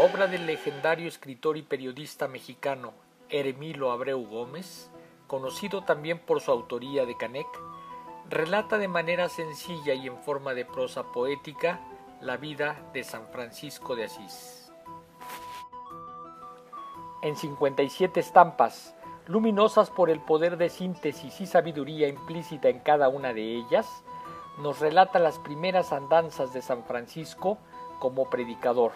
obra del legendario escritor y periodista mexicano Hermilo Abreu Gómez, conocido también por su autoría de Canec, relata de manera sencilla y en forma de prosa poética la vida de San Francisco de Asís. En 57 estampas, luminosas por el poder de síntesis y sabiduría implícita en cada una de ellas, nos relata las primeras andanzas de San Francisco como predicador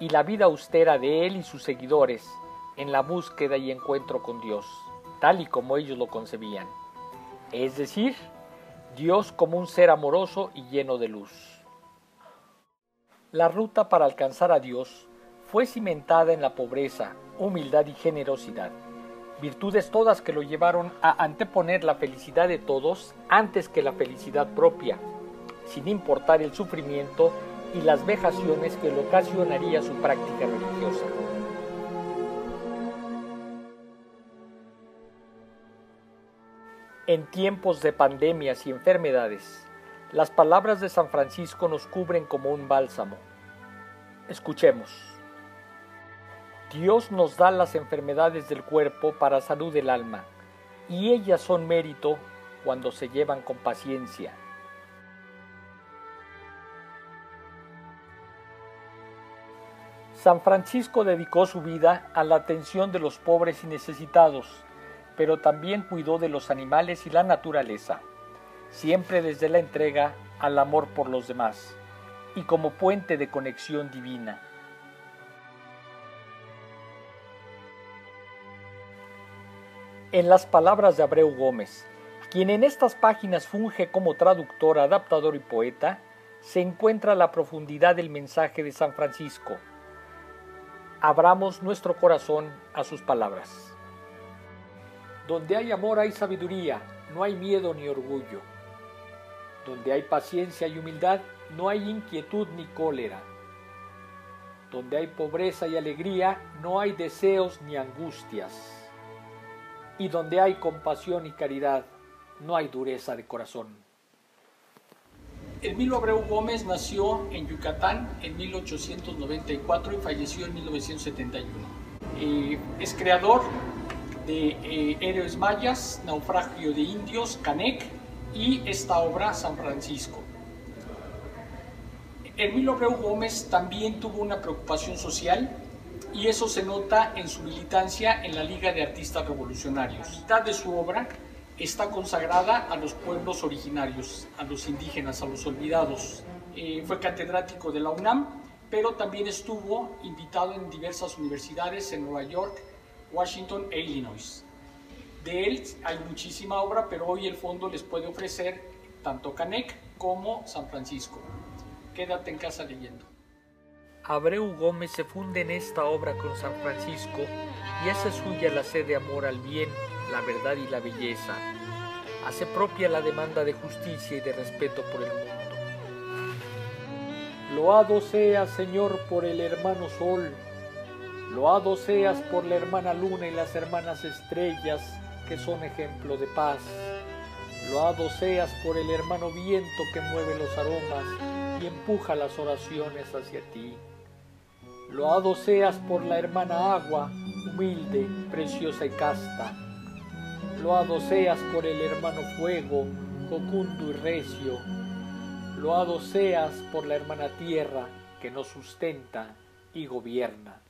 y la vida austera de él y sus seguidores en la búsqueda y encuentro con Dios, tal y como ellos lo concebían. Es decir, Dios como un ser amoroso y lleno de luz. La ruta para alcanzar a Dios fue cimentada en la pobreza, humildad y generosidad, virtudes todas que lo llevaron a anteponer la felicidad de todos antes que la felicidad propia, sin importar el sufrimiento y las vejaciones que le ocasionaría su práctica religiosa. En tiempos de pandemias y enfermedades, las palabras de San Francisco nos cubren como un bálsamo. Escuchemos. Dios nos da las enfermedades del cuerpo para salud del alma, y ellas son mérito cuando se llevan con paciencia San Francisco dedicó su vida a la atención de los pobres y necesitados, pero también cuidó de los animales y la naturaleza, siempre desde la entrega al amor por los demás y como puente de conexión divina. En las palabras de Abreu Gómez, quien en estas páginas funge como traductor, adaptador y poeta, se encuentra la profundidad del mensaje de San Francisco abramos nuestro corazón a sus palabras. Donde hay amor hay sabiduría, no hay miedo ni orgullo. Donde hay paciencia y humildad, no hay inquietud ni cólera. Donde hay pobreza y alegría, no hay deseos ni angustias. Y donde hay compasión y caridad, no hay dureza de corazón. Emilio Abreu Gómez nació en Yucatán en 1894 y falleció en 1971. Eh, es creador de eh, Mayas, Naufragio de Indios, Canec y esta obra San Francisco. Emilio Abreu Gómez también tuvo una preocupación social y eso se nota en su militancia en la Liga de Artistas Revolucionarios. La mitad de su obra está consagrada a los pueblos originarios, a los indígenas, a los olvidados. Eh, fue catedrático de la UNAM, pero también estuvo invitado en diversas universidades en Nueva York, Washington e Illinois. De él hay muchísima obra, pero hoy el fondo les puede ofrecer tanto Canek como San Francisco. Quédate en casa leyendo. Abreu Gómez se funde en esta obra con San Francisco y hace suya la sed de amor al bien la verdad y la belleza. Hace propia la demanda de justicia y de respeto por el mundo. Loado seas, Señor, por el hermano Sol. Loado seas por la hermana Luna y las hermanas estrellas, que son ejemplo de paz. Loado seas por el hermano viento que mueve los aromas y empuja las oraciones hacia ti. Loado seas por la hermana agua, humilde, preciosa y casta Loado seas por el hermano fuego, jocundo y recio. Loado seas por la hermana tierra que nos sustenta y gobierna.